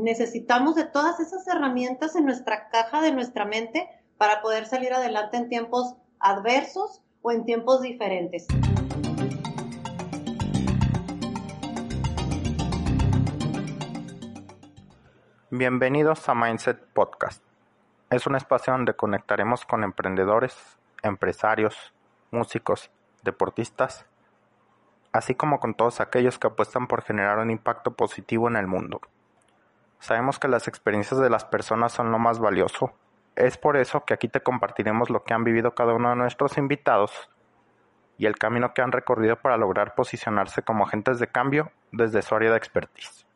necesitamos de todas esas herramientas en nuestra caja de nuestra mente para poder salir adelante en tiempos adversos o en tiempos diferentes. Bienvenidos a Mindset Podcast. Es un espacio donde conectaremos con emprendedores, empresarios, músicos, deportistas, así como con todos aquellos que apuestan por generar un impacto positivo en el mundo. Sabemos que las experiencias de las personas son lo más valioso. Es por eso que aquí te compartiremos lo que han vivido cada uno de nuestros invitados y el camino que han recorrido para lograr posicionarse como agentes de cambio desde su área de expertise.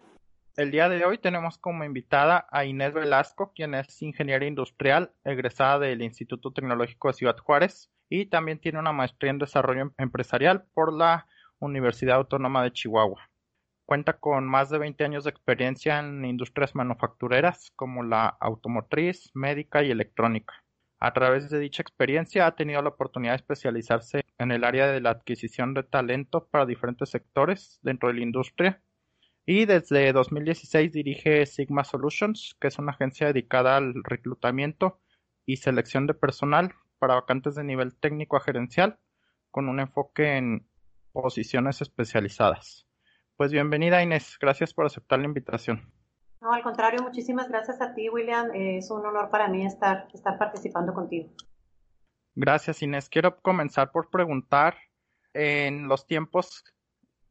El día de hoy tenemos como invitada a Inés Velasco, quien es ingeniera industrial, egresada del Instituto Tecnológico de Ciudad Juárez y también tiene una maestría en desarrollo empresarial por la Universidad Autónoma de Chihuahua. Cuenta con más de 20 años de experiencia en industrias manufactureras como la automotriz, médica y electrónica. A través de dicha experiencia ha tenido la oportunidad de especializarse en el área de la adquisición de talento para diferentes sectores dentro de la industria y desde 2016 dirige Sigma Solutions, que es una agencia dedicada al reclutamiento y selección de personal para vacantes de nivel técnico a gerencial con un enfoque en posiciones especializadas. Pues bienvenida Inés, gracias por aceptar la invitación. No, al contrario, muchísimas gracias a ti, William. Es un honor para mí estar, estar participando contigo. Gracias, Inés. Quiero comenzar por preguntar en los tiempos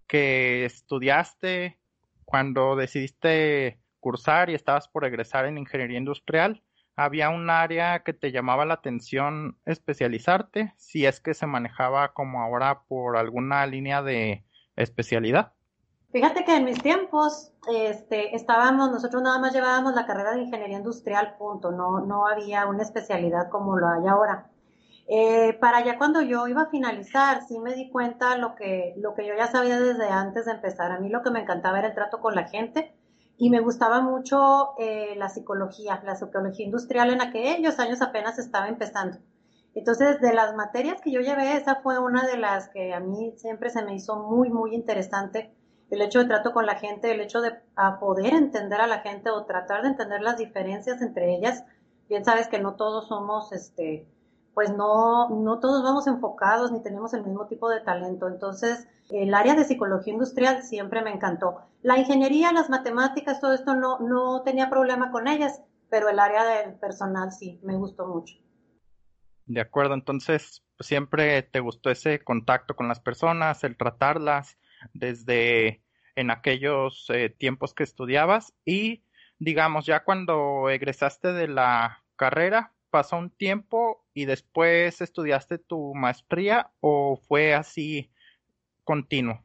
que estudiaste, cuando decidiste cursar y estabas por egresar en ingeniería industrial, había un área que te llamaba la atención especializarte, si es que se manejaba como ahora por alguna línea de especialidad. Fíjate que en mis tiempos, este, estábamos, nosotros nada más llevábamos la carrera de ingeniería industrial, punto, no, no había una especialidad como lo hay ahora. Eh, para allá cuando yo iba a finalizar, sí me di cuenta lo que, lo que yo ya sabía desde antes de empezar. A mí lo que me encantaba era el trato con la gente y me gustaba mucho eh, la psicología, la psicología industrial en aquellos años apenas estaba empezando. Entonces, de las materias que yo llevé, esa fue una de las que a mí siempre se me hizo muy, muy interesante el hecho de trato con la gente, el hecho de poder entender a la gente o tratar de entender las diferencias entre ellas. Bien sabes que no todos somos, este, pues no, no todos vamos enfocados ni tenemos el mismo tipo de talento. Entonces, el área de psicología industrial siempre me encantó. La ingeniería, las matemáticas, todo esto no, no tenía problema con ellas, pero el área del personal sí, me gustó mucho. De acuerdo, entonces siempre te gustó ese contacto con las personas, el tratarlas desde en aquellos eh, tiempos que estudiabas y digamos ya cuando egresaste de la carrera pasó un tiempo y después estudiaste tu maestría o fue así continuo?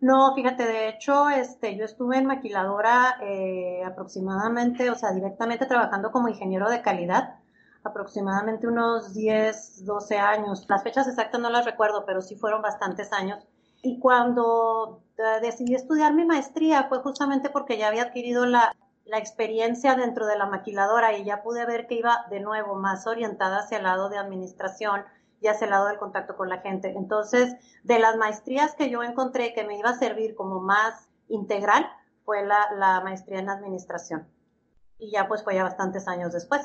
No, fíjate, de hecho, este, yo estuve en maquiladora eh, aproximadamente, o sea, directamente trabajando como ingeniero de calidad, aproximadamente unos 10, 12 años. Las fechas exactas no las recuerdo, pero sí fueron bastantes años. Y cuando decidí estudiar mi maestría fue justamente porque ya había adquirido la, la experiencia dentro de la maquiladora y ya pude ver que iba de nuevo más orientada hacia el lado de administración y hacia el lado del contacto con la gente. Entonces, de las maestrías que yo encontré que me iba a servir como más integral, fue la, la maestría en administración. Y ya pues fue ya bastantes años después.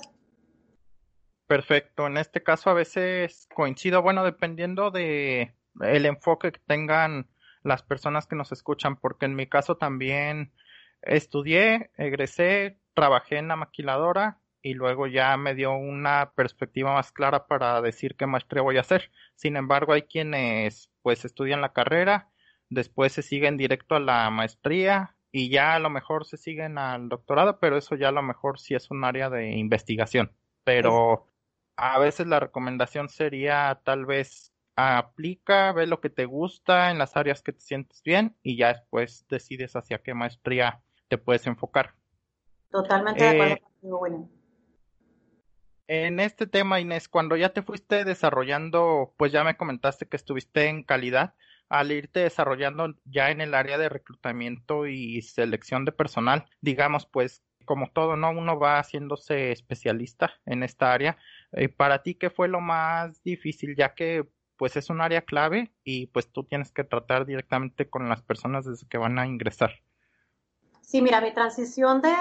Perfecto. En este caso a veces coincido, bueno, dependiendo de el enfoque que tengan las personas que nos escuchan, porque en mi caso también estudié, egresé, trabajé en la maquiladora y luego ya me dio una perspectiva más clara para decir qué maestría voy a hacer. Sin embargo, hay quienes pues estudian la carrera, después se siguen directo a la maestría y ya a lo mejor se siguen al doctorado, pero eso ya a lo mejor sí es un área de investigación. Pero a veces la recomendación sería tal vez aplica, ve lo que te gusta en las áreas que te sientes bien y ya después decides hacia qué maestría te puedes enfocar. Totalmente de acuerdo eh, contigo, William. En este tema, Inés, cuando ya te fuiste desarrollando, pues ya me comentaste que estuviste en calidad, al irte desarrollando ya en el área de reclutamiento y selección de personal, digamos, pues como todo, ¿no? Uno va haciéndose especialista en esta área. Eh, para ti, ¿qué fue lo más difícil? Ya que pues es un área clave y pues tú tienes que tratar directamente con las personas desde que van a ingresar. Sí, mira, mi transición de,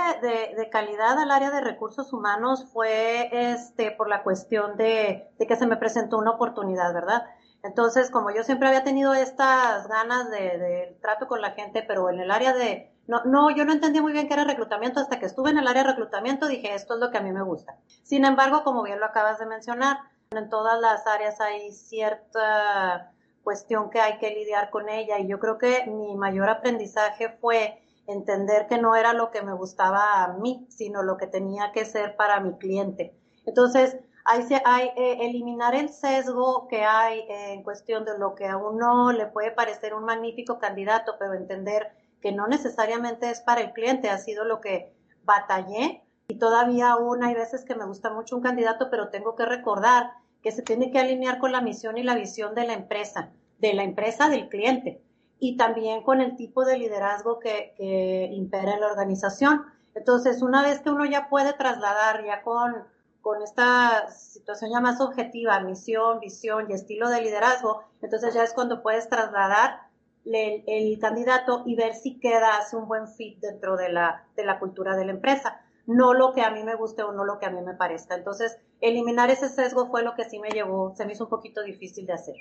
de, calidad al área de recursos humanos fue este, por la cuestión de, de, que se me presentó una oportunidad, ¿verdad? Entonces, como yo siempre había tenido estas ganas de, trato con la gente, pero en el área de, no, no, yo no entendía muy bien qué era reclutamiento hasta que estuve en el área de reclutamiento, dije, esto es lo que a mí me gusta. Sin embargo, como bien lo acabas de mencionar, en todas las áreas hay cierta cuestión que hay que lidiar con ella y yo creo que mi mayor aprendizaje fue entender que no era lo que me gustaba a mí, sino lo que tenía que ser para mi cliente. Entonces, hay, hay eh, eliminar el sesgo que hay en cuestión de lo que a uno le puede parecer un magnífico candidato, pero entender que no necesariamente es para el cliente, ha sido lo que batallé y todavía aún hay veces que me gusta mucho un candidato, pero tengo que recordar que se tiene que alinear con la misión y la visión de la empresa, de la empresa del cliente y también con el tipo de liderazgo que, que impera en la organización. Entonces, una vez que uno ya puede trasladar ya con, con esta situación ya más objetiva, misión, visión y estilo de liderazgo, entonces ya es cuando puedes trasladar el, el, candidato y ver si queda, hace un buen fit dentro de la, de la cultura de la empresa no lo que a mí me guste o no lo que a mí me parezca. Entonces, eliminar ese sesgo fue lo que sí me llevó, se me hizo un poquito difícil de hacer.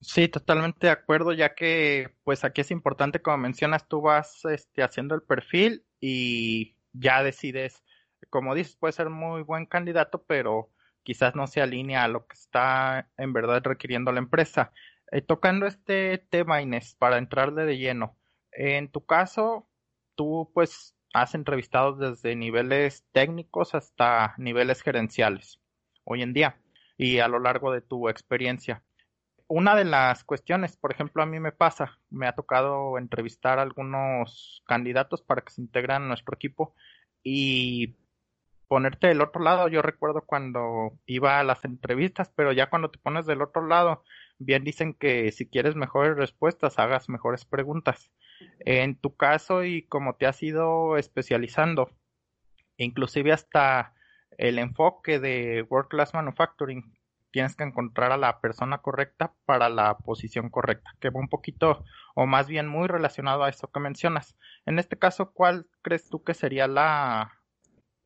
Sí, totalmente de acuerdo, ya que pues aquí es importante, como mencionas, tú vas este, haciendo el perfil y ya decides, como dices, puede ser muy buen candidato, pero quizás no se alinea a lo que está en verdad requiriendo la empresa. Eh, tocando este tema, Inés, para entrarle de lleno, en tu caso, tú pues has entrevistado desde niveles técnicos hasta niveles gerenciales hoy en día y a lo largo de tu experiencia. Una de las cuestiones, por ejemplo, a mí me pasa, me ha tocado entrevistar a algunos candidatos para que se integran a nuestro equipo y ponerte del otro lado. Yo recuerdo cuando iba a las entrevistas, pero ya cuando te pones del otro lado, bien dicen que si quieres mejores respuestas, hagas mejores preguntas. En tu caso y como te has ido especializando, inclusive hasta el enfoque de World Class Manufacturing, tienes que encontrar a la persona correcta para la posición correcta, que va un poquito o más bien muy relacionado a eso que mencionas. En este caso, ¿cuál crees tú que sería la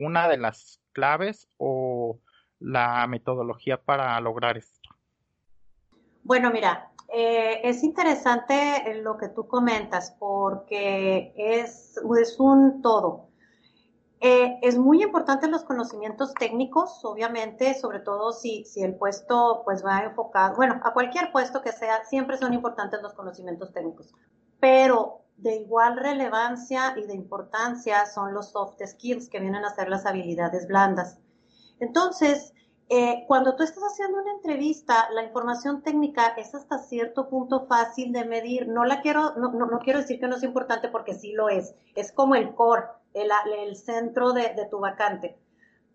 una de las claves o la metodología para lograr esto? Bueno, mira, eh, es interesante lo que tú comentas porque es, es un todo. Eh, es muy importante los conocimientos técnicos, obviamente, sobre todo si, si el puesto pues va enfocado, bueno, a cualquier puesto que sea, siempre son importantes los conocimientos técnicos, pero de igual relevancia y de importancia son los soft skills que vienen a ser las habilidades blandas. Entonces, eh, cuando tú estás haciendo una entrevista, la información técnica es hasta cierto punto fácil de medir. No la quiero, no, no, quiero decir que no es importante porque sí lo es. Es como el core, el, el centro de, de, tu vacante.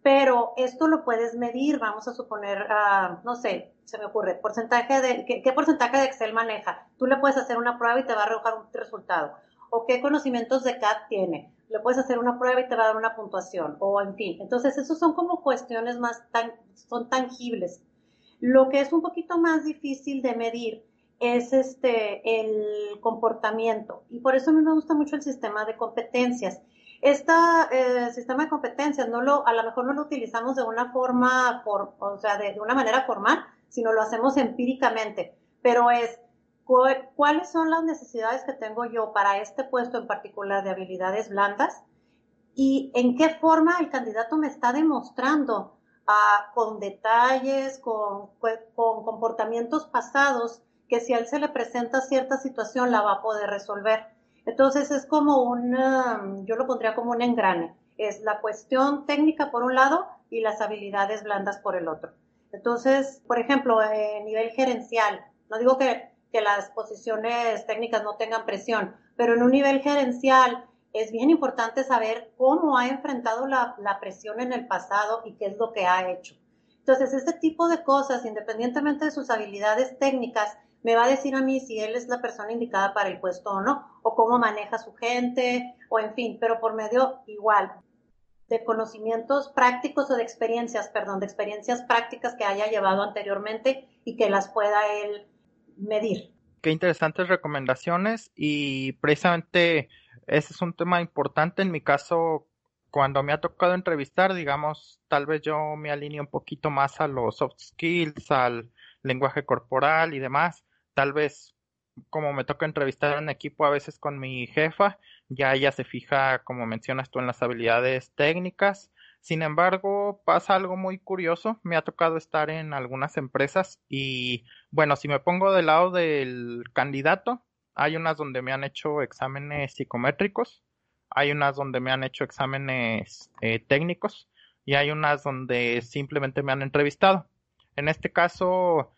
Pero esto lo puedes medir, vamos a suponer, uh, no sé, se me ocurre, porcentaje de, ¿qué, ¿qué porcentaje de Excel maneja? Tú le puedes hacer una prueba y te va a arrojar un resultado. O qué conocimientos de CAD tiene le puedes hacer una prueba y te va a dar una puntuación, o en fin. Entonces, esos son como cuestiones más tan, son tangibles. Lo que es un poquito más difícil de medir es este, el comportamiento. Y por eso a mí me gusta mucho el sistema de competencias. Este sistema de competencias no lo, a lo mejor no lo utilizamos de una forma, por, o sea, de una manera formal, sino lo hacemos empíricamente. Pero es, cuáles son las necesidades que tengo yo para este puesto en particular de habilidades blandas y en qué forma el candidato me está demostrando ah, con detalles, con, con, comportamientos pasados, que si a él se le presenta cierta situación la va a poder resolver. Entonces es como un, yo lo pondría como un engrane. Es la cuestión técnica por un lado y las habilidades blandas por el otro. Entonces, por ejemplo, a nivel gerencial, no digo que que las posiciones técnicas no tengan presión, pero en un nivel gerencial es bien importante saber cómo ha enfrentado la, la presión en el pasado y qué es lo que ha hecho. Entonces, este tipo de cosas, independientemente de sus habilidades técnicas, me va a decir a mí si él es la persona indicada para el puesto o no, o cómo maneja su gente, o en fin, pero por medio igual de conocimientos prácticos o de experiencias, perdón, de experiencias prácticas que haya llevado anteriormente y que las pueda él medir. Qué interesantes recomendaciones y precisamente ese es un tema importante. En mi caso, cuando me ha tocado entrevistar, digamos, tal vez yo me alineo un poquito más a los soft skills, al lenguaje corporal y demás. Tal vez como me toca entrevistar en equipo a veces con mi jefa, ya ella se fija, como mencionas tú, en las habilidades técnicas. Sin embargo, pasa algo muy curioso. Me ha tocado estar en algunas empresas y, bueno, si me pongo del lado del candidato, hay unas donde me han hecho exámenes psicométricos, hay unas donde me han hecho exámenes eh, técnicos y hay unas donde simplemente me han entrevistado. En este caso,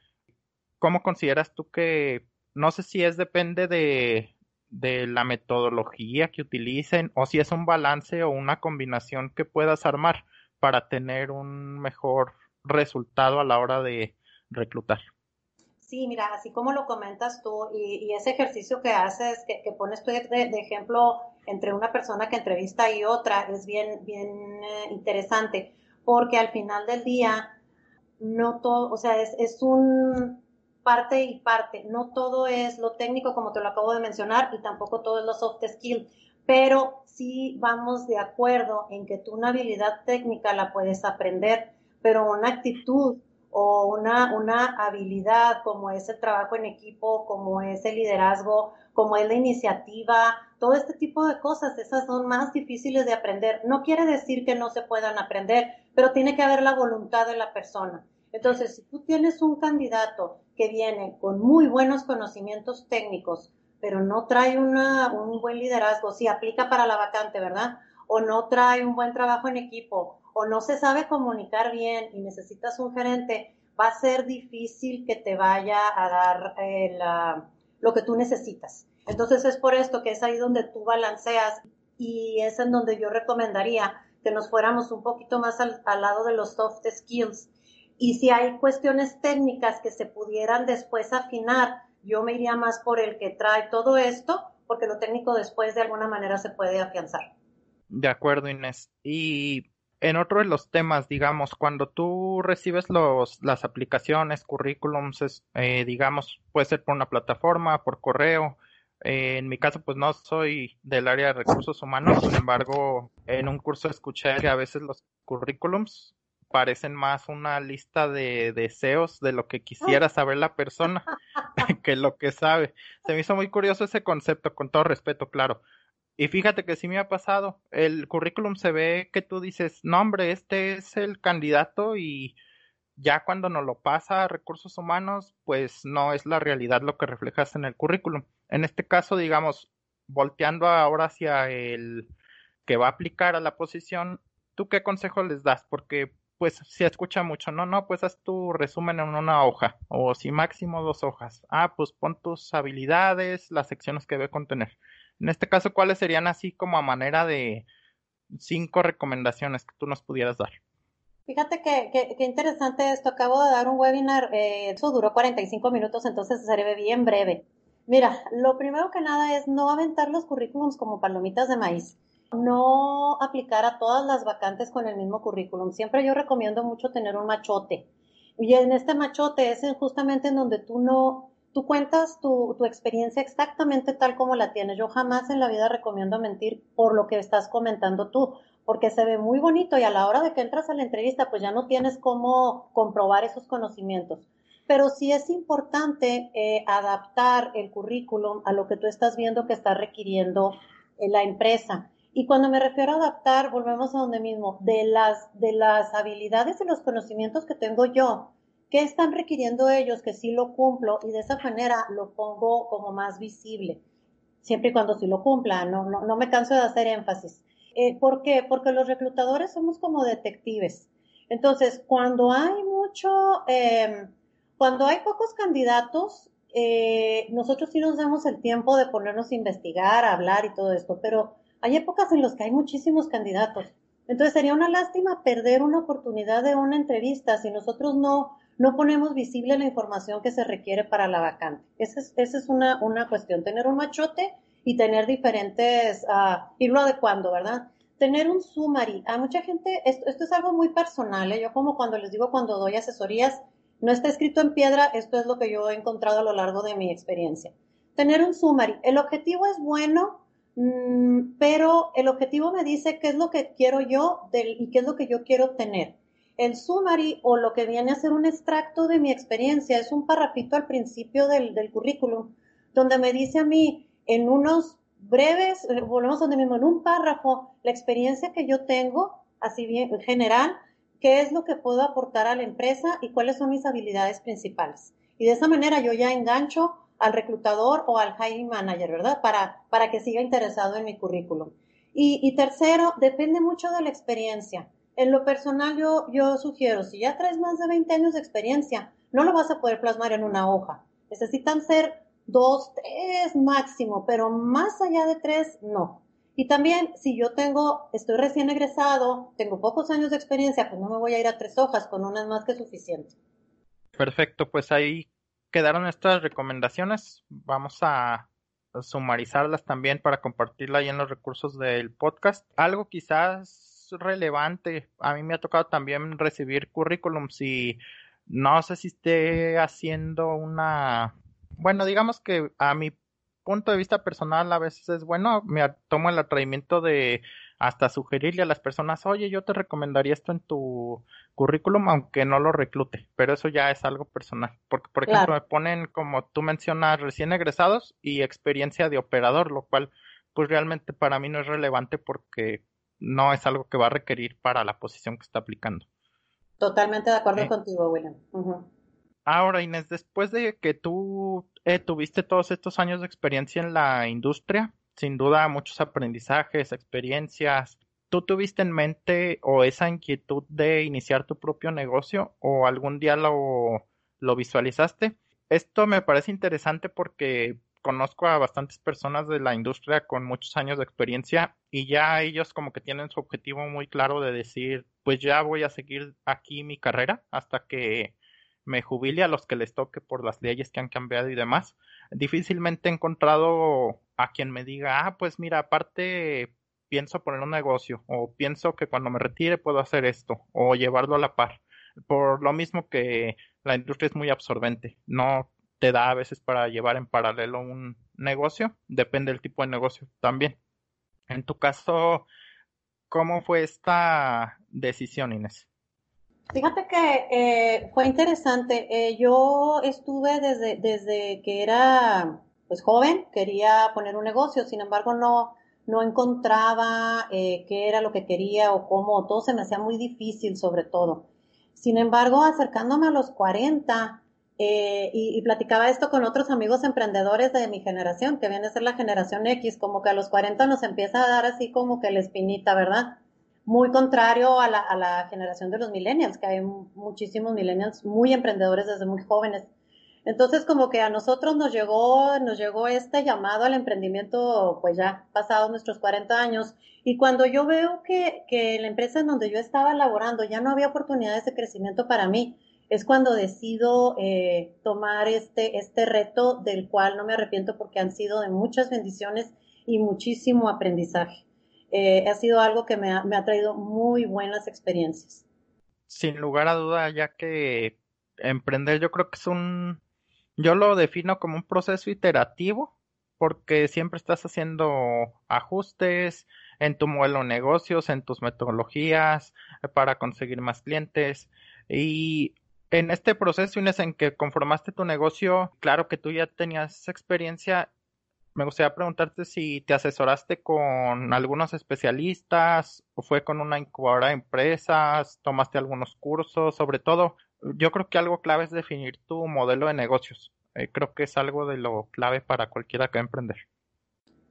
¿cómo consideras tú que, no sé si es depende de, de la metodología que utilicen o si es un balance o una combinación que puedas armar para tener un mejor resultado a la hora de reclutar? Sí, mira, así como lo comentas tú y, ese ejercicio que haces, que, pones tú de, ejemplo entre una persona que entrevista y otra, es bien, bien eh, interesante, porque al final del día, no todo, o sea, es, es un parte y parte, no todo es lo técnico como te lo acabo de mencionar y tampoco todo es lo soft skill, pero sí vamos de acuerdo en que tú una habilidad técnica la puedes aprender, pero una actitud o una, una habilidad como es el trabajo en equipo, como es el liderazgo, como es la iniciativa, todo este tipo de cosas, esas son más difíciles de aprender. No quiere decir que no se puedan aprender, pero tiene que haber la voluntad de la persona. Entonces, si tú tienes un candidato que viene con muy buenos conocimientos técnicos, pero no trae una, un buen liderazgo, si aplica para la vacante, ¿verdad? O no trae un buen trabajo en equipo, o no se sabe comunicar bien y necesitas un gerente, va a ser difícil que te vaya a dar eh, lo que tú necesitas. Entonces es por esto que es ahí donde tú balanceas y es en donde yo recomendaría que nos fuéramos un poquito más al, al lado de los soft skills. Y si hay cuestiones técnicas que se pudieran después afinar, yo me iría más por el que trae todo esto, porque lo técnico después de alguna manera se puede afianzar. De acuerdo, Inés. Y en otro de los temas, digamos, cuando tú recibes los, las aplicaciones, currículums, eh, digamos, puede ser por una plataforma, por correo. Eh, en mi caso, pues no soy del área de recursos humanos, sin embargo, en un curso escuché que a veces los currículums parecen más una lista de deseos de lo que quisiera saber la persona que lo que sabe. Se me hizo muy curioso ese concepto, con todo respeto, claro. Y fíjate que sí me ha pasado. El currículum se ve que tú dices, no hombre, este es el candidato y ya cuando nos lo pasa a recursos humanos, pues no es la realidad lo que reflejas en el currículum. En este caso, digamos, volteando ahora hacia el que va a aplicar a la posición, ¿tú qué consejo les das? Porque pues se escucha mucho, no, no, pues haz tu resumen en una hoja o si máximo dos hojas. Ah, pues pon tus habilidades, las secciones que debe contener. En este caso, ¿cuáles serían así como a manera de cinco recomendaciones que tú nos pudieras dar? Fíjate que, que, interesante esto. Acabo de dar un webinar, eh, eso duró 45 minutos, entonces se bien breve. Mira, lo primero que nada es no aventar los currículums como palomitas de maíz. No aplicar a todas las vacantes con el mismo currículum. Siempre yo recomiendo mucho tener un machote. Y en este machote es justamente en donde tú no, tú cuentas tu, tu, experiencia exactamente tal como la tienes. Yo jamás en la vida recomiendo mentir por lo que estás comentando tú, porque se ve muy bonito y a la hora de que entras a la entrevista, pues ya no tienes cómo comprobar esos conocimientos. Pero sí es importante eh, adaptar el currículum a lo que tú estás viendo que está requiriendo eh, la empresa. Y cuando me refiero a adaptar, volvemos a donde mismo, de las, de las habilidades y los conocimientos que tengo yo, ¿Qué están requiriendo ellos que sí lo cumplo? Y de esa manera lo pongo como más visible, siempre y cuando sí lo cumpla, no, no, no me canso de hacer énfasis. Eh, ¿Por qué? Porque los reclutadores somos como detectives. Entonces, cuando hay mucho, em, cuando hay pocos candidatos, eh, nosotros sí nos damos el tiempo de ponernos a investigar, a hablar y todo esto, pero hay épocas en las que hay muchísimos candidatos. Entonces sería una lástima perder una oportunidad de una entrevista si nosotros no no ponemos visible la información que se requiere para la vacante. Esa es, esa es una, una cuestión, tener un machote y tener diferentes, uh, irlo adecuando, ¿verdad? Tener un summary. A mucha gente, esto, esto es algo muy personal, ¿eh? yo como cuando les digo cuando doy asesorías, no está escrito en piedra, esto es lo que yo he encontrado a lo largo de mi experiencia. Tener un summary. El objetivo es bueno, pero el objetivo me dice qué es lo que quiero yo y qué es lo que yo quiero obtener. El summary o lo que viene a ser un extracto de mi experiencia es un parrafito al principio del, del currículum, donde me dice a mí en unos breves, eh, volvemos donde mismo, en un párrafo, la experiencia que yo tengo, así bien en general, qué es lo que puedo aportar a la empresa y cuáles son mis habilidades principales. Y de esa manera yo ya engancho al reclutador o al hiring manager, ¿verdad? Para, para que siga interesado en mi currículum. Y, tercero, depende mucho de la experiencia. En lo personal yo, yo sugiero, si ya traes más de 20 años de experiencia, no lo vas a poder plasmar en una hoja. Necesitan ser dos, tres máximo, pero más allá de tres, no. Y también, si yo tengo, estoy recién egresado, tengo pocos años de experiencia, pues no me voy a ir a tres hojas, con una es más que suficiente. Perfecto, pues ahí quedaron estas recomendaciones. Vamos a sumarizarlas también para compartirla ahí en los recursos del podcast. Algo quizás relevante, a mí me ha tocado también recibir currículums y no sé si esté haciendo una, bueno, digamos que a mi punto de vista personal a veces es bueno, me tomo el atrevimiento de hasta sugerirle a las personas, oye, yo te recomendaría esto en tu currículum, aunque no lo reclute, pero eso ya es algo personal, porque por ejemplo me ponen, como tú mencionas, recién egresados y experiencia de operador, lo cual pues realmente para mí no es relevante porque no es algo que va a requerir para la posición que está aplicando. Totalmente de acuerdo contigo, William. Ahora, Inés, después de que tú eh, tuviste todos estos años de experiencia en la industria, sin duda muchos aprendizajes, experiencias. ¿Tú tuviste en mente o esa inquietud de iniciar tu propio negocio o algún día lo, lo visualizaste? Esto me parece interesante porque conozco a bastantes personas de la industria con muchos años de experiencia y ya ellos como que tienen su objetivo muy claro de decir, pues ya voy a seguir aquí mi carrera hasta que me jubile a los que les toque por las leyes que han cambiado y demás. Difícilmente he encontrado a quien me diga, ah, pues mira, aparte pienso poner un negocio o pienso que cuando me retire puedo hacer esto o llevarlo a la par. Por lo mismo que la industria es muy absorbente, no te da a veces para llevar en paralelo un negocio, depende del tipo de negocio también. En tu caso, ¿cómo fue esta decisión, Inés? Fíjate que eh, fue interesante. Eh, yo estuve desde, desde que era pues joven, quería poner un negocio, sin embargo no, no encontraba eh, qué era lo que quería o cómo, todo se me hacía muy difícil sobre todo. Sin embargo, acercándome a los 40 y, y, platicaba esto con otros amigos emprendedores de mi generación, que viene a ser la generación X, como que a los 40 nos empieza a dar así como que la espinita, ¿verdad? muy contrario a la, a la generación de los millennials, que hay muchísimos millennials muy emprendedores desde muy jóvenes. Entonces, como que a nosotros nos llegó, nos llegó este llamado al emprendimiento, pues ya pasados nuestros 40 años. Y cuando yo veo que, que la empresa en donde yo estaba laborando ya no había oportunidades de crecimiento para mí, es cuando decido eh, tomar este, este reto del cual no me arrepiento porque han sido de muchas bendiciones y muchísimo aprendizaje. Eh, ha sido algo que me ha, me ha traído muy buenas experiencias. Sin lugar a duda, ya que emprender yo creo que es un, yo lo defino como un proceso iterativo, porque siempre estás haciendo ajustes en tu modelo de negocios, en tus metodologías eh, para conseguir más clientes. Y en este proceso, Inés, en que conformaste tu negocio, claro que tú ya tenías experiencia me gustaría preguntarte si te asesoraste con algunos especialistas o fue con una incubadora de empresas, tomaste algunos cursos, sobre todo, yo creo que algo clave es definir tu modelo de negocios. Eh, creo que es algo de lo clave para cualquiera que va a emprender.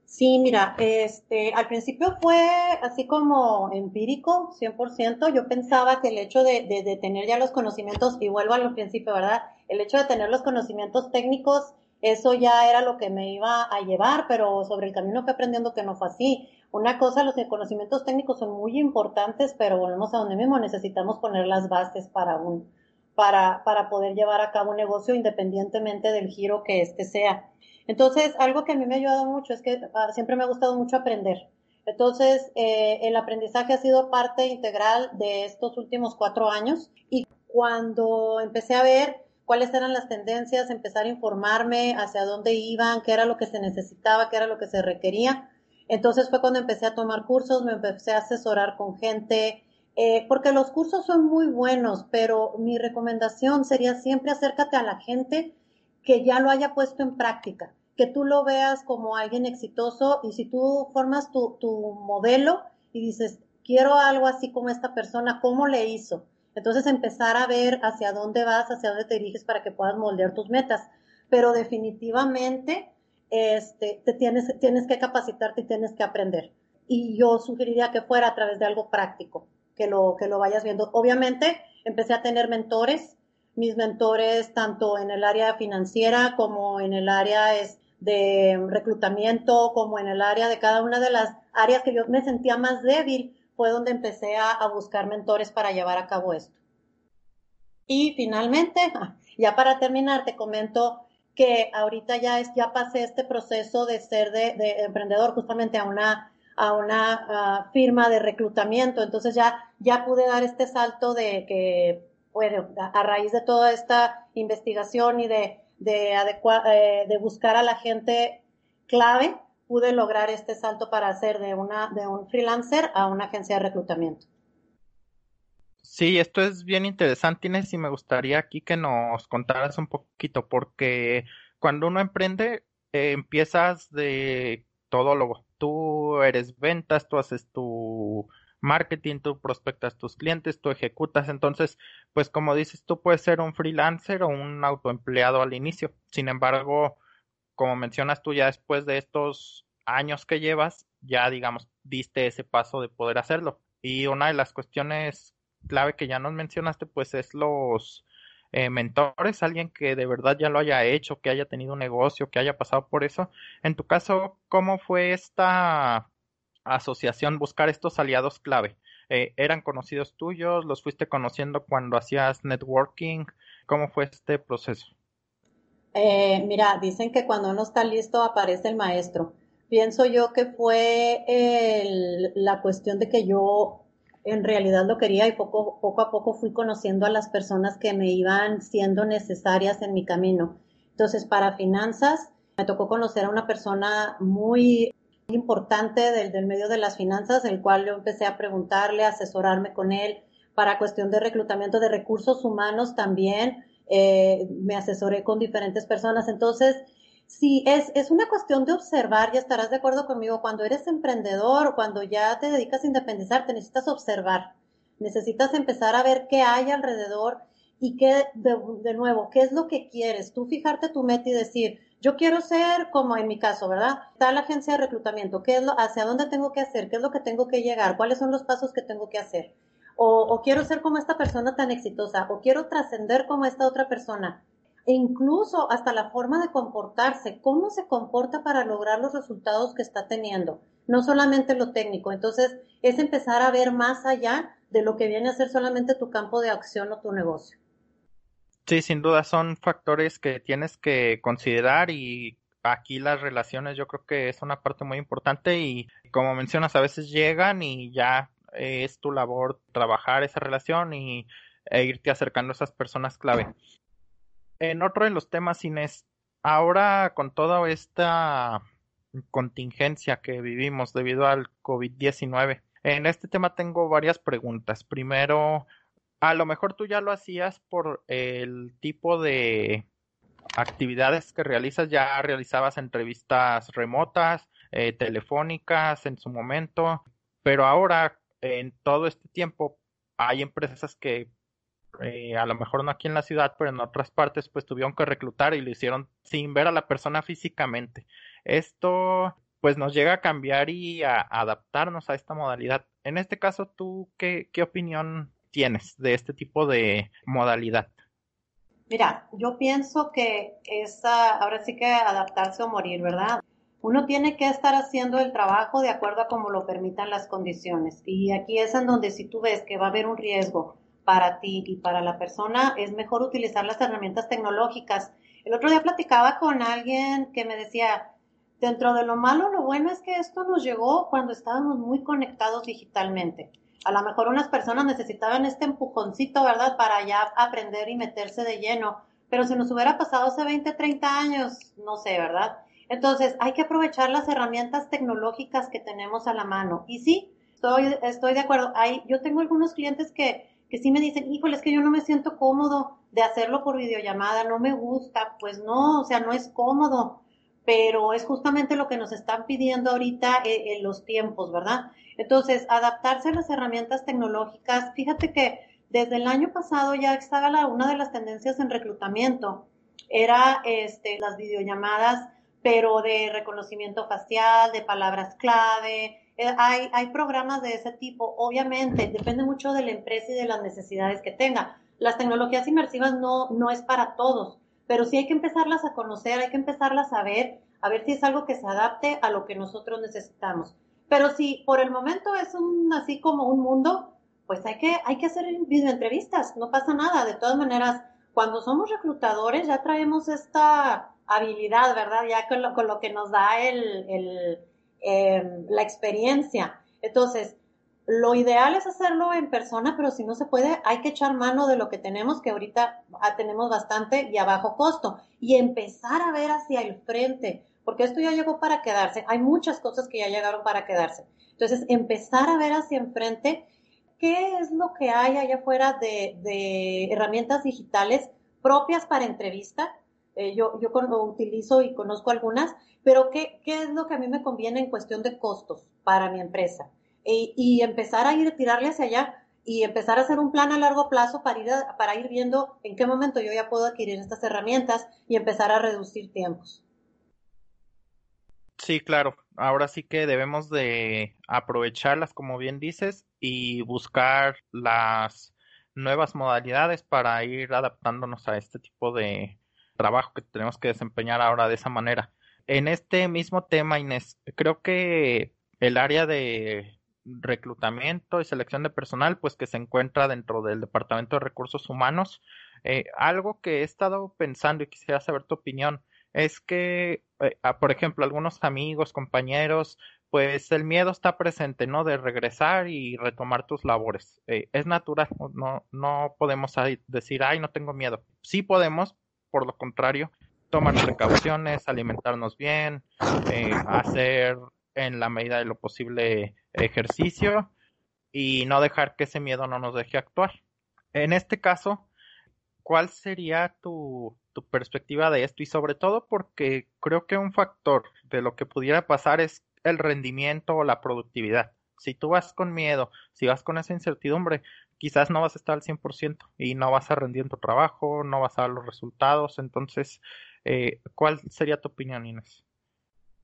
Sí, mira, este, al principio fue así como empírico, 100%. Yo pensaba que el hecho de, tener ya los conocimientos, y vuelvo al principio, ¿verdad? El hecho de tener los conocimientos técnicos eso ya era lo que me iba a llevar, pero sobre el camino fui aprendiendo que no fue así. Una cosa, los conocimientos técnicos son muy importantes, pero volvemos a donde mismo necesitamos poner las bases para un, para, para poder llevar a cabo un negocio independientemente del giro que este sea. Entonces, algo que a mí me ha ayudado mucho es que ah, siempre me ha gustado mucho aprender. Entonces, eh, el aprendizaje ha sido parte integral de estos últimos cuatro años y cuando empecé a ver cuáles eran las tendencias, empezar a informarme hacia dónde iban, qué era lo que se necesitaba, qué era lo que se requería. Entonces fue cuando empecé a tomar cursos, me empecé a asesorar con gente, eh, porque los cursos son muy buenos, pero mi recomendación sería siempre acércate a la gente que ya lo haya puesto en práctica, que tú lo veas como alguien exitoso y si tú formas tu, tu modelo y dices, quiero algo así como esta persona, ¿cómo le hizo? Entonces empezar a ver hacia dónde vas, hacia dónde te diriges para que puedas moldear tus metas. Pero definitivamente este, te tienes, tienes que capacitarte y tienes que aprender. Y yo sugeriría que fuera a través de algo práctico, que lo, que lo vayas viendo. Obviamente empecé a tener mentores, mis mentores tanto en el área financiera como en el área de reclutamiento, como en el área de cada una de las áreas que yo me sentía más débil fue donde empecé a, buscar mentores para llevar a cabo esto. Y finalmente, ya para terminar, te comento que ahorita ya, es, ya pasé este proceso de ser de, emprendedor justamente a una, a una firma de reclutamiento. Entonces ya, ya pude dar este salto de que, bueno, a, raíz de toda esta investigación y de, de, eh, de buscar a la gente clave, pude lograr este salto para hacer de, una, de un freelancer a una agencia de reclutamiento. Sí, esto es bien interesante, Inés, y me gustaría aquí que nos contaras un poquito, porque cuando uno emprende, eh, empiezas de todo lo, tú eres ventas, tú haces tu marketing, tú prospectas tus clientes, tú ejecutas, entonces, pues como dices, tú puedes ser un freelancer o un autoempleado al inicio. Sin embargo, como mencionas tú ya después de estos años que llevas, ya digamos, diste ese paso de poder hacerlo. Y una de las cuestiones clave que ya nos mencionaste, pues es los eh, mentores, alguien que de verdad ya lo haya hecho, que haya tenido un negocio, que haya pasado por eso. En tu caso, ¿cómo fue esta asociación, buscar estos aliados clave? Eh, ¿Eran conocidos tuyos? ¿Los fuiste conociendo cuando hacías networking? ¿Cómo fue este proceso? Eh, mira, dicen que cuando uno está listo aparece el maestro. Pienso yo que fue la cuestión de que yo en realidad lo quería y poco, a poco fui conociendo a las personas que me iban siendo necesarias en mi camino. Entonces, para finanzas, me tocó conocer a una persona muy importante del, del medio de las finanzas, el cual yo empecé a preguntarle, a asesorarme con él para cuestión de reclutamiento de recursos humanos también eh, me asesoré con diferentes personas. Entonces, sí, es, es una cuestión de observar, y estarás de acuerdo conmigo, cuando eres emprendedor, cuando ya te dedicas a independizarte, necesitas observar, necesitas empezar a ver qué hay alrededor y qué, de, nuevo, qué es lo que quieres. Tú fijarte tu meta y decir, yo quiero ser como en mi caso, ¿verdad? La agencia de reclutamiento, ¿qué es lo, hacia dónde tengo que hacer? ¿Qué es lo que tengo que llegar? ¿Cuáles son los pasos que tengo que hacer? o, quiero ser como esta persona tan exitosa, o quiero trascender como esta otra persona. E incluso hasta la forma de comportarse, cómo se comporta para lograr los resultados que está teniendo, no solamente lo técnico. Entonces, es empezar a ver más allá de lo que viene a ser solamente tu campo de acción o tu negocio. Sí, sin duda son factores que tienes que considerar y aquí las relaciones yo creo que es una parte muy importante y como mencionas a veces llegan y ya es tu labor trabajar esa relación y e irte acercando a esas personas clave. En otro de los temas, Inés, ahora con toda esta contingencia que vivimos debido al COVID-19, en este tema tengo varias preguntas. Primero, a lo mejor tú ya lo hacías por el tipo de actividades que realizas, ya realizabas entrevistas remotas, eh, telefónicas en su momento, pero ahora en todo este tiempo hay empresas que eh, a lo mejor no aquí en la ciudad, pero en otras partes, pues tuvieron que reclutar y lo hicieron sin ver a la persona físicamente. Esto pues nos llega a cambiar y a, adaptarnos a esta modalidad. En este caso, ¿tú qué, qué opinión tienes de este tipo de modalidad? Mira, yo pienso que esa, ahora sí que adaptarse o morir, ¿verdad? uno tiene que estar haciendo el trabajo de acuerdo a como lo permitan las condiciones. Y aquí es en donde si tú ves que va a haber un riesgo para ti y para la persona, es mejor utilizar las herramientas tecnológicas. El otro día platicaba con alguien que me decía, dentro de lo malo, lo bueno es que esto nos llegó cuando estábamos muy conectados digitalmente. A lo mejor unas personas necesitaban este empujoncito, ¿verdad? Para ya aprender y meterse de lleno. Pero si nos hubiera pasado hace 20, 30 años, no sé, ¿verdad? Entonces, hay que aprovechar las herramientas tecnológicas que tenemos a la mano. Y sí, estoy, estoy de acuerdo. Hay, yo tengo algunos clientes que, que sí me dicen, híjole, es que yo no me siento cómodo de hacerlo por videollamada, no me gusta. Pues no, o sea, no es cómodo pero es justamente lo que nos están pidiendo ahorita eh, en, los tiempos, ¿verdad? Entonces, adaptarse a las herramientas tecnológicas. Fíjate que desde el año pasado ya estaba la, una de las tendencias en reclutamiento, era este, las videollamadas, pero de reconocimiento facial, de palabras clave. Eh, hay, hay programas de ese tipo. Obviamente, depende mucho de la empresa y de las necesidades que tenga. Las tecnologías inmersivas no, no es para todos pero sí hay que empezarlas a conocer, hay que empezarlas a ver, a ver si es algo que se adapte a lo que nosotros necesitamos. Pero si por el momento es un así como un mundo, pues hay que, hay que hacer videoentrevistas, no pasa nada. De todas maneras, cuando somos reclutadores ya traemos esta habilidad, ¿verdad? Ya con lo, con lo que nos da el, el eh, la experiencia. Entonces, lo ideal es hacerlo en persona, pero si no se puede, hay que echar mano de lo que tenemos, que ahorita ah, tenemos bastante y a bajo costo, y empezar a ver hacia el frente, porque esto ya llegó para quedarse. Hay muchas cosas que ya llegaron para quedarse. Entonces, empezar a ver hacia enfrente qué es lo que hay allá afuera de, herramientas digitales propias para entrevista. Eh, yo, yo utilizo y conozco algunas, pero ¿qué, ¿qué es lo que a mí me conviene en cuestión de costos para mi empresa? y empezar a ir, tirarle hacia allá y empezar a hacer un plan a largo plazo para ir, para ir viendo en qué momento yo ya puedo adquirir estas herramientas y empezar a reducir tiempos. Sí, claro. Ahora sí que debemos de aprovecharlas, como bien dices, y buscar las nuevas modalidades para ir adaptándonos a este tipo de trabajo que tenemos que desempeñar ahora de esa manera. En este mismo tema, Inés, creo que el área de reclutamiento y selección de personal, pues que se encuentra dentro del Departamento de Recursos Humanos. Eh, algo que he estado pensando y quisiera saber tu opinión es que, eh, por ejemplo, algunos amigos, compañeros, pues el miedo está presente, ¿no? De regresar y retomar tus labores. Eh, es natural, no, no podemos decir, ay, no tengo miedo. Sí podemos, por lo contrario, tomar precauciones, alimentarnos bien, hacer en la medida de lo posible ejercicio y no dejar que ese miedo no nos deje actuar. En este caso, ¿cuál sería tu, tu perspectiva de esto? Y sobre todo porque creo que un factor de lo que pudiera pasar es el rendimiento o la productividad. Si tú vas con miedo, si vas con esa incertidumbre, quizás no vas a estar al 100% y no vas a rendir en tu trabajo, no vas a dar los resultados. Entonces, eh, ¿cuál sería tu opinión, Inés?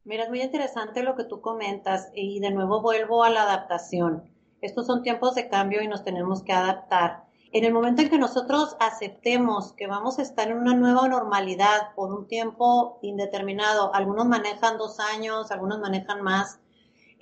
Mira, es muy interesante lo que tú comentas y de nuevo vuelvo a la adaptación. Estos son tiempos de cambio y nos tenemos que adaptar. En el momento en que nosotros aceptemos que vamos a estar en una nueva normalidad por un tiempo indeterminado, algunos manejan dos años, algunos manejan más,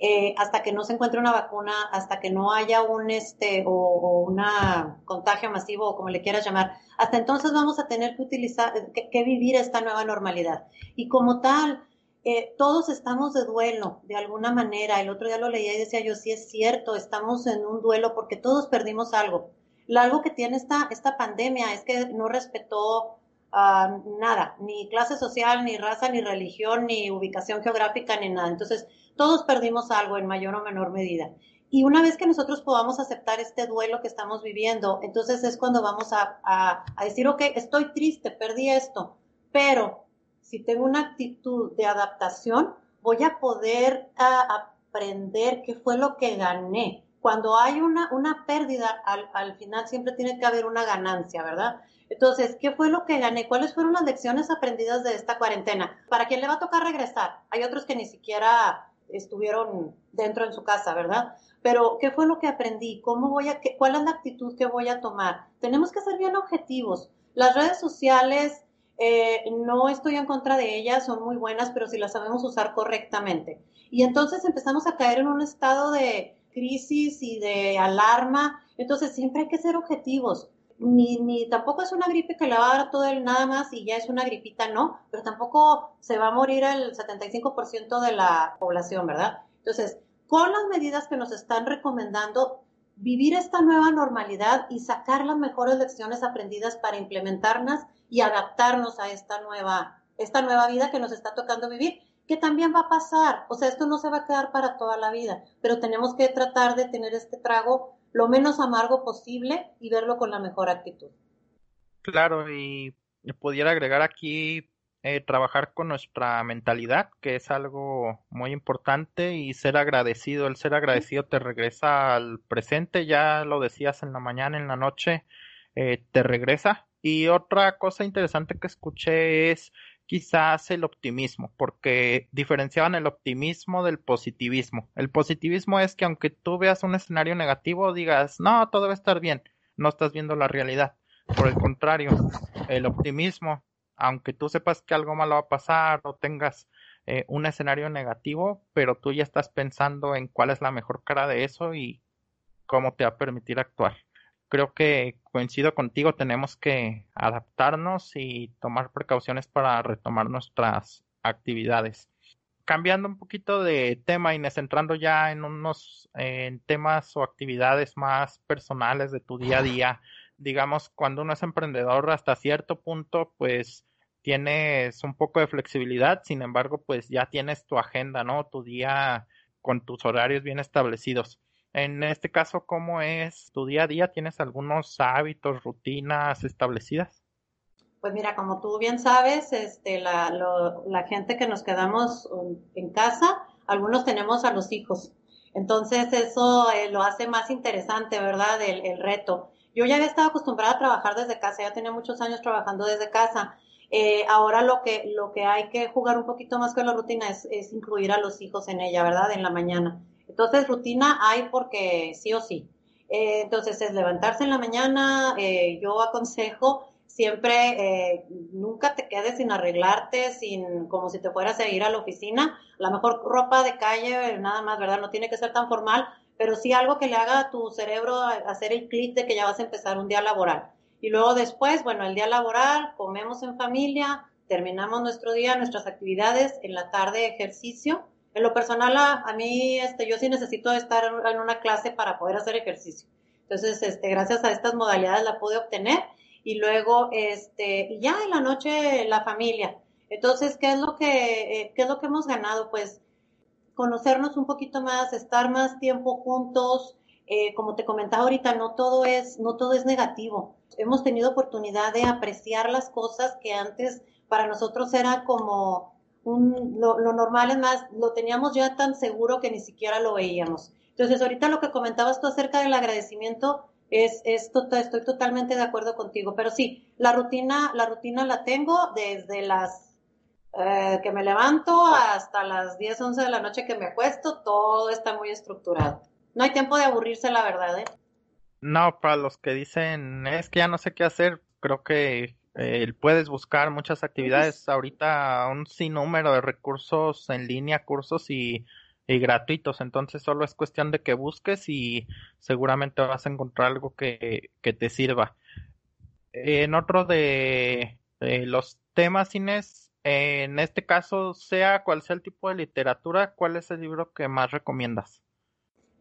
eh, hasta que no se encuentre una vacuna, hasta que no haya un este o, una contagio masivo o como le quieras llamar, hasta entonces vamos a tener que utilizar, que, vivir esta nueva normalidad. Y como tal, eh, todos estamos de duelo de alguna manera. El otro día lo leía y decía yo, sí es cierto, estamos en un duelo porque todos perdimos algo. Lo algo que tiene esta, esta pandemia es que no respetó ah, nada, ni clase social, ni raza, ni religión, ni ubicación geográfica, ni nada. Entonces, todos perdimos algo en mayor o menor medida. Y una vez que nosotros podamos aceptar este duelo que estamos viviendo, entonces es cuando vamos a, a, a decir, ok, estoy triste, perdí esto, pero si tengo una actitud de adaptación, voy a poder aprender qué fue lo que gané. Cuando hay una, una pérdida, al, al final siempre tiene que haber una ganancia, ¿verdad? Entonces, ¿qué fue lo que gané? ¿Cuáles fueron las lecciones aprendidas de esta cuarentena? ¿Para quién le va a tocar regresar? Hay otros que ni siquiera estuvieron dentro en su casa, ¿verdad? Pero, ¿qué fue lo que aprendí? ¿Cómo voy a, qué, cuál es la actitud que voy a tomar? Tenemos que ser bien objetivos. Las redes sociales eh, no estoy en contra de ellas, son muy buenas, pero si las sabemos usar correctamente. Y entonces empezamos a caer en un estado de crisis y de alarma. Entonces siempre hay que ser objetivos. Ni, ni tampoco es una gripe que le va a dar todo el nada más y ya es una gripita, no, pero tampoco se va a morir el 75% de la población, ¿verdad? Entonces, con las medidas que nos están recomendando, vivir esta nueva normalidad y sacar las mejores lecciones aprendidas para implementarlas y adaptarnos a esta nueva, esta nueva vida que nos está tocando vivir. que también va a pasar. O sea, esto no se va a quedar para toda la vida, pero tenemos que tratar de tener este trago lo menos amargo posible y verlo con la mejor actitud. Claro, y pudiera agregar aquí eh, trabajar con nuestra mentalidad, que es algo muy importante, y ser agradecido. El ser agradecido te regresa al presente, ya lo decías en la mañana, en la noche, eh, te regresa. Y otra cosa interesante que escuché es quizás el optimismo, porque diferenciaban el optimismo del positivismo. El positivismo es que aunque tú veas un escenario negativo, digas, no, todo va a estar bien, no estás viendo la realidad. Por el contrario, el optimismo, aunque tú sepas que algo malo va a pasar o tengas eh, un escenario negativo, pero tú ya estás pensando en cuál es la mejor cara de eso y cómo te va a permitir actuar creo que coincido contigo, tenemos que adaptarnos y tomar precauciones para retomar nuestras actividades. Cambiando un poquito de tema y centrando ya en unos en temas o actividades más personales de tu día a día, digamos, cuando uno es emprendedor hasta cierto punto, pues tienes un poco de flexibilidad, sin embargo, pues ya tienes tu agenda, ¿no? Tu día con tus horarios bien establecidos. En este caso, ¿cómo es tu día a día? ¿Tienes algunos hábitos, rutinas establecidas? Pues mira, como tú bien sabes, este, la, la gente que nos quedamos um, en casa, algunos tenemos a los hijos. Entonces eso eh, lo hace más interesante, ¿verdad? El, el, reto. Yo ya había estado acostumbrada a trabajar desde casa, ya tenía muchos años trabajando desde casa. Eh, ahora lo que, lo que hay que jugar un poquito más con la rutina es, es incluir a los hijos en ella, ¿verdad? En la mañana. Entonces, rutina hay porque sí o sí. Eh, entonces, es levantarse en la mañana, eh, yo aconsejo siempre, eh, nunca te quedes sin arreglarte, sin, como si te fueras a ir a la oficina. La mejor ropa de calle, nada más, ¿verdad? No tiene que ser tan formal, pero sí algo que le haga a tu cerebro hacer el clic de que ya vas a empezar un día laboral. Y luego después, bueno, el día laboral, comemos en familia, terminamos nuestro día, nuestras actividades, en la tarde ejercicio, en lo personal, a, mí, este, yo sí necesito estar en una clase para poder hacer ejercicio. Entonces, este, gracias a estas modalidades la pude obtener. Y luego, este, ya en la noche, la familia. Entonces, ¿qué es lo que, eh, qué es lo que hemos ganado? Pues, conocernos un poquito más, estar más tiempo juntos. Eh, como te comentaba ahorita, no todo es, no todo es negativo. Hemos tenido oportunidad de apreciar las cosas que antes para nosotros era como, lo, normal es más, lo teníamos ya tan seguro que ni siquiera lo veíamos. Entonces, ahorita lo que comentabas tú acerca del agradecimiento es, es tota, estoy totalmente de acuerdo contigo, pero sí, la rutina, la rutina la tengo desde las eh, que me levanto hasta las 10, 11 de la noche que me acuesto, todo está muy estructurado. No hay tiempo de aburrirse, la verdad, ¿eh? No, para los que dicen, es que ya no sé qué hacer, creo que eh, puedes buscar muchas actividades ahorita, un sinnúmero de recursos en línea, cursos y, gratuitos. Entonces solo es cuestión de que busques y seguramente vas a encontrar algo que, te sirva. En otro de, los temas, Inés, en este caso, sea cual sea el tipo de literatura, ¿cuál es el libro que más recomiendas?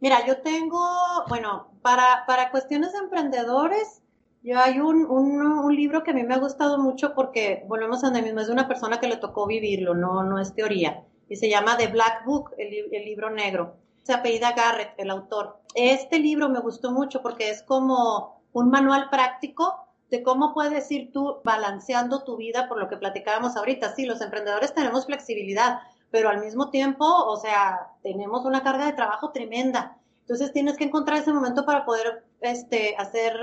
Mira, yo tengo, bueno, para, para cuestiones de emprendedores, yo hay un, un, libro que a mí me ha gustado mucho porque volvemos a lo mismo, es de una persona que le tocó vivirlo, no, no es teoría. Y se llama The Black Book, el, el libro negro. Se apellida Garrett, el autor. Este libro me gustó mucho porque es como un manual práctico de cómo puedes ir tú balanceando tu vida por lo que platicábamos ahorita. Sí, los emprendedores tenemos flexibilidad, pero al mismo tiempo, o sea, tenemos una carga de trabajo tremenda. Entonces tienes que encontrar ese momento para poder este, hacer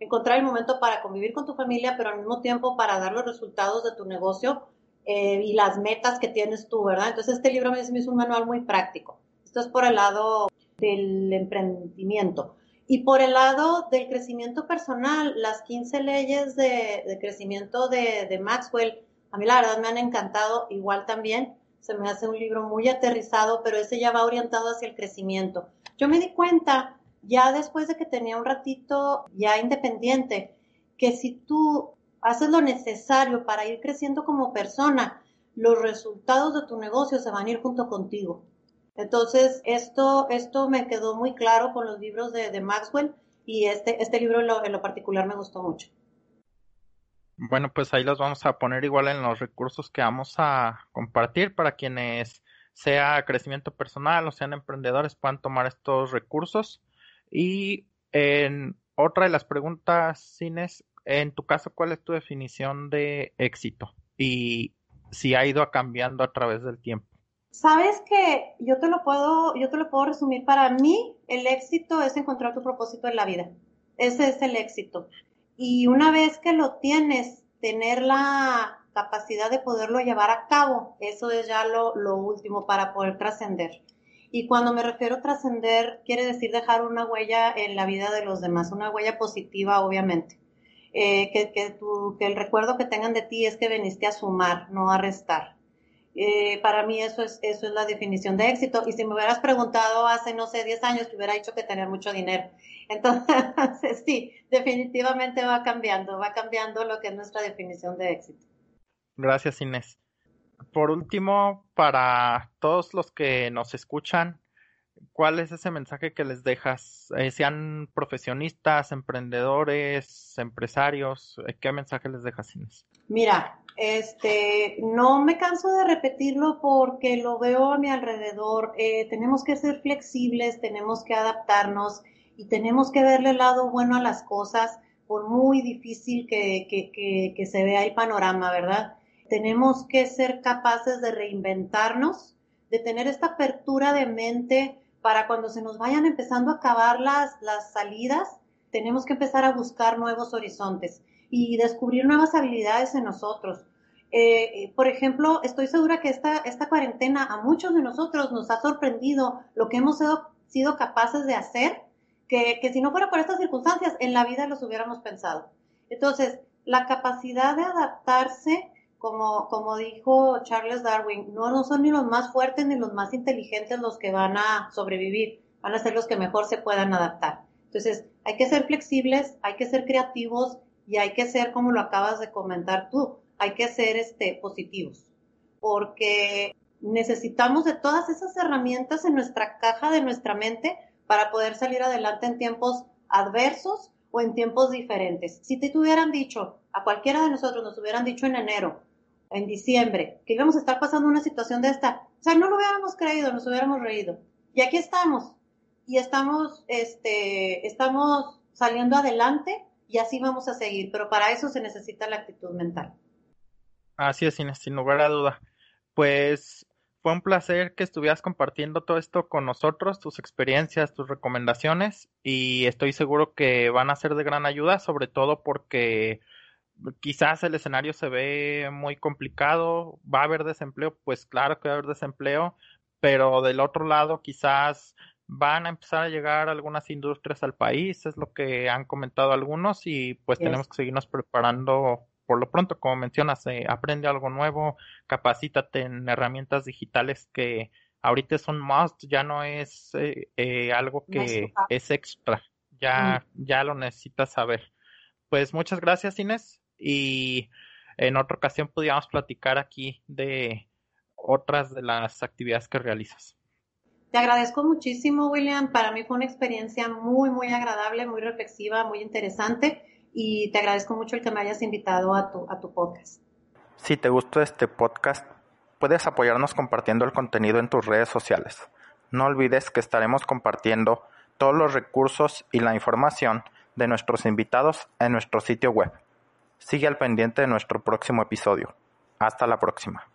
encontrar el momento para convivir con tu familia, pero al mismo tiempo para dar los resultados de tu negocio eh, y las metas que tienes tú, ¿verdad? Entonces este libro me es un manual muy práctico. Esto es por el lado del emprendimiento. Y por el lado del crecimiento personal, las 15 leyes de, crecimiento de, de, Maxwell, a mí la verdad me han encantado, igual también, se me hace un libro muy aterrizado, pero ese ya va orientado hacia el crecimiento. Yo me di cuenta ya después de que tenía un ratito ya independiente, que si tú haces lo necesario para ir creciendo como persona, los resultados de tu negocio se van a ir junto contigo. Entonces, esto, esto me quedó muy claro con los libros de, Maxwell y este, este libro en lo, en lo particular me gustó mucho. Bueno, pues ahí los vamos a poner igual en los recursos que vamos a compartir para quienes sea crecimiento personal o sean emprendedores puedan tomar estos recursos. Y en otra de las preguntas, Cines, en tu caso, ¿cuál es tu definición de éxito? Y si ha ido cambiando a través del tiempo. Sabes que yo te lo puedo, yo te lo puedo resumir. Para mí, el éxito es encontrar tu propósito en la vida. Ese es el éxito. Y una vez que lo tienes, tener la capacidad de poderlo llevar a cabo, eso es ya lo, último para poder trascender. Y cuando me refiero a trascender, quiere decir dejar una huella en la vida de los demás, una huella positiva, obviamente. Eh, que, que, que el recuerdo que tengan de ti es que veniste a sumar, no a restar. Eh, para mí eso es, eso es la definición de éxito. Y si me hubieras preguntado hace, no sé, 10 años, te hubiera dicho que tener mucho dinero. Entonces, sí, definitivamente va cambiando, va cambiando lo que es nuestra definición de éxito. Gracias, Inés. Por último, para todos los que nos escuchan, ¿cuál es ese mensaje que les dejas? Eh, sean profesionistas, emprendedores, empresarios, ¿qué mensaje les dejas, Inés? Mira, este, no me canso de repetirlo porque lo veo a mi alrededor. Eh, tenemos que ser flexibles, tenemos que adaptarnos y tenemos que verle el lado bueno a las cosas, por muy difícil que, que, que, se vea el panorama, ¿verdad? Tenemos que ser capaces de reinventarnos, de tener esta apertura de mente para cuando se nos vayan empezando a acabar las, las salidas, tenemos que empezar a buscar nuevos horizontes y descubrir nuevas habilidades en nosotros. Eh, eh, por ejemplo, estoy segura que esta, esta cuarentena a muchos de nosotros nos ha sorprendido lo que hemos sido, sido capaces de hacer, que, que si no fuera por estas circunstancias, en la vida los hubiéramos pensado. Entonces, la capacidad de adaptarse, como, como dijo Charles Darwin, no, no son ni los más fuertes ni los más inteligentes los que van a sobrevivir, van a ser los que mejor se puedan adaptar. Entonces, hay que ser flexibles, hay que ser creativos y hay que ser, como lo acabas de comentar tú, hay que ser este, positivos, porque necesitamos de todas esas herramientas en nuestra caja de nuestra mente para poder salir adelante en tiempos adversos o en tiempos diferentes. Si te hubieran dicho, a cualquiera de nosotros nos hubieran dicho en enero, en diciembre, que íbamos a estar pasando una situación de esta, o sea, no lo hubiéramos creído, nos hubiéramos reído. Y aquí estamos, y estamos, este, estamos saliendo adelante y así vamos a seguir, pero para eso se necesita la actitud mental. Así es, sin, lugar a duda. Pues fue un placer que estuvieras compartiendo todo esto con nosotros, tus experiencias, tus recomendaciones y estoy seguro que van a ser de gran ayuda, sobre todo porque quizás el escenario se ve muy complicado, va a haber desempleo, pues claro que va a haber desempleo, pero del otro lado quizás van a empezar a llegar algunas industrias al país, es lo que han comentado algunos y pues tenemos que seguirnos preparando por lo pronto, como mencionas, eh, aprende algo nuevo, capacítate en herramientas digitales que ahorita son must, ya no es eh, eh, algo que es extra, ya, mm. ya lo necesitas saber. Pues muchas gracias Inés y en otra ocasión podríamos platicar aquí de otras de las actividades que realizas. Te agradezco muchísimo, William. Para mí fue una experiencia muy, muy agradable, muy reflexiva, muy interesante y te agradezco mucho el que me hayas invitado a tu, a tu podcast. Si te gustó este podcast, puedes apoyarnos compartiendo el contenido en tus redes sociales. No olvides que estaremos compartiendo todos los recursos y la información de nuestros invitados en nuestro sitio web. Sigue al pendiente de nuestro próximo episodio. Hasta la próxima.